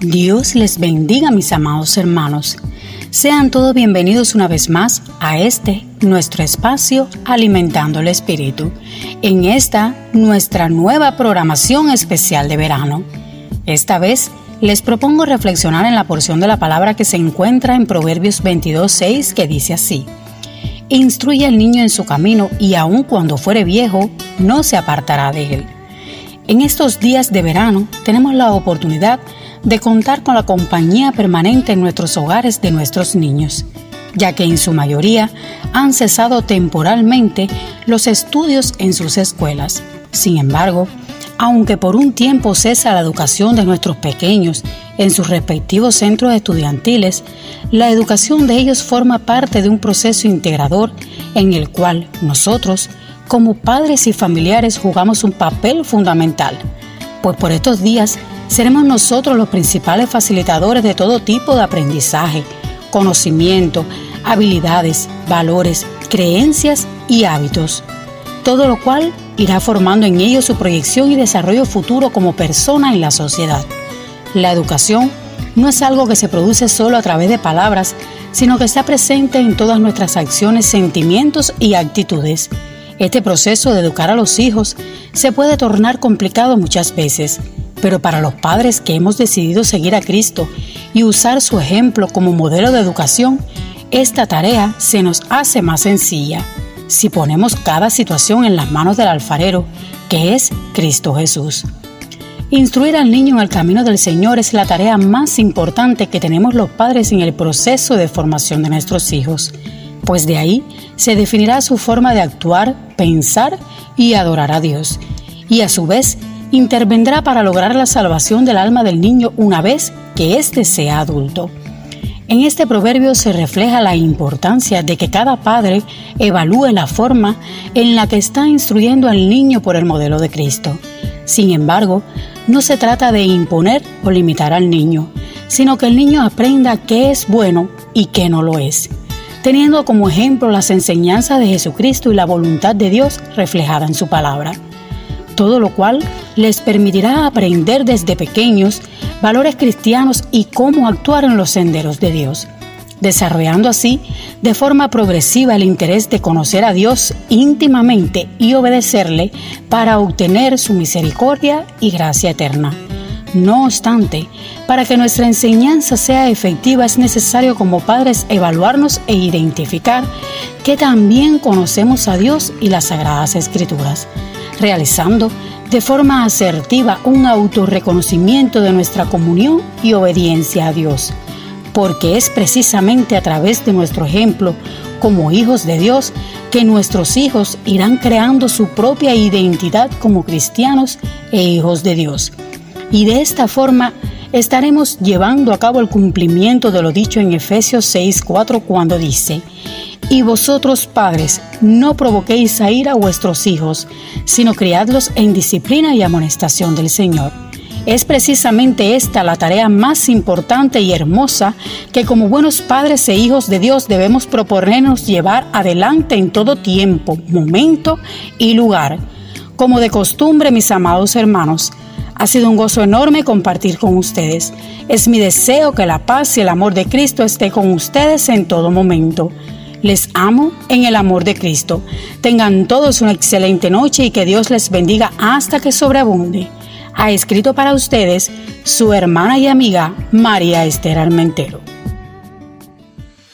Dios les bendiga mis amados hermanos. Sean todos bienvenidos una vez más a este, nuestro espacio Alimentando el Espíritu, en esta, nuestra nueva programación especial de verano. Esta vez les propongo reflexionar en la porción de la palabra que se encuentra en Proverbios 22.6 que dice así. Instruye al niño en su camino y aun cuando fuere viejo, no se apartará de él. En estos días de verano tenemos la oportunidad de contar con la compañía permanente en nuestros hogares de nuestros niños, ya que en su mayoría han cesado temporalmente los estudios en sus escuelas. Sin embargo, aunque por un tiempo cesa la educación de nuestros pequeños en sus respectivos centros estudiantiles, la educación de ellos forma parte de un proceso integrador en el cual nosotros, como padres y familiares, jugamos un papel fundamental, pues por estos días seremos nosotros los principales facilitadores de todo tipo de aprendizaje, conocimiento, habilidades, valores, creencias y hábitos, todo lo cual irá formando en ellos su proyección y desarrollo futuro como persona en la sociedad. La educación no es algo que se produce solo a través de palabras, sino que está presente en todas nuestras acciones, sentimientos y actitudes. Este proceso de educar a los hijos se puede tornar complicado muchas veces, pero para los padres que hemos decidido seguir a Cristo y usar su ejemplo como modelo de educación, esta tarea se nos hace más sencilla. Si ponemos cada situación en las manos del alfarero, que es Cristo Jesús. Instruir al niño en el camino del Señor es la tarea más importante que tenemos los padres en el proceso de formación de nuestros hijos, pues de ahí se definirá su forma de actuar, pensar y adorar a Dios, y a su vez intervendrá para lograr la salvación del alma del niño una vez que éste sea adulto. En este proverbio se refleja la importancia de que cada padre evalúe la forma en la que está instruyendo al niño por el modelo de Cristo. Sin embargo, no se trata de imponer o limitar al niño, sino que el niño aprenda qué es bueno y qué no lo es, teniendo como ejemplo las enseñanzas de Jesucristo y la voluntad de Dios reflejada en su palabra todo lo cual les permitirá aprender desde pequeños valores cristianos y cómo actuar en los senderos de Dios, desarrollando así de forma progresiva el interés de conocer a Dios íntimamente y obedecerle para obtener su misericordia y gracia eterna. No obstante, para que nuestra enseñanza sea efectiva es necesario como padres evaluarnos e identificar que también conocemos a Dios y las sagradas escrituras realizando de forma asertiva un autorreconocimiento de nuestra comunión y obediencia a Dios, porque es precisamente a través de nuestro ejemplo como hijos de Dios que nuestros hijos irán creando su propia identidad como cristianos e hijos de Dios. Y de esta forma estaremos llevando a cabo el cumplimiento de lo dicho en Efesios 6:4 cuando dice, y vosotros, padres, no provoquéis a ir a vuestros hijos, sino criadlos en disciplina y amonestación del Señor. Es precisamente esta la tarea más importante y hermosa que como buenos padres e hijos de Dios debemos proponernos llevar adelante en todo tiempo, momento y lugar. Como de costumbre, mis amados hermanos, ha sido un gozo enorme compartir con ustedes. Es mi deseo que la paz y el amor de Cristo esté con ustedes en todo momento. Les amo en el amor de Cristo. Tengan todos una excelente noche y que Dios les bendiga hasta que sobreabunde. Ha escrito para ustedes su hermana y amiga María Esther Armentero.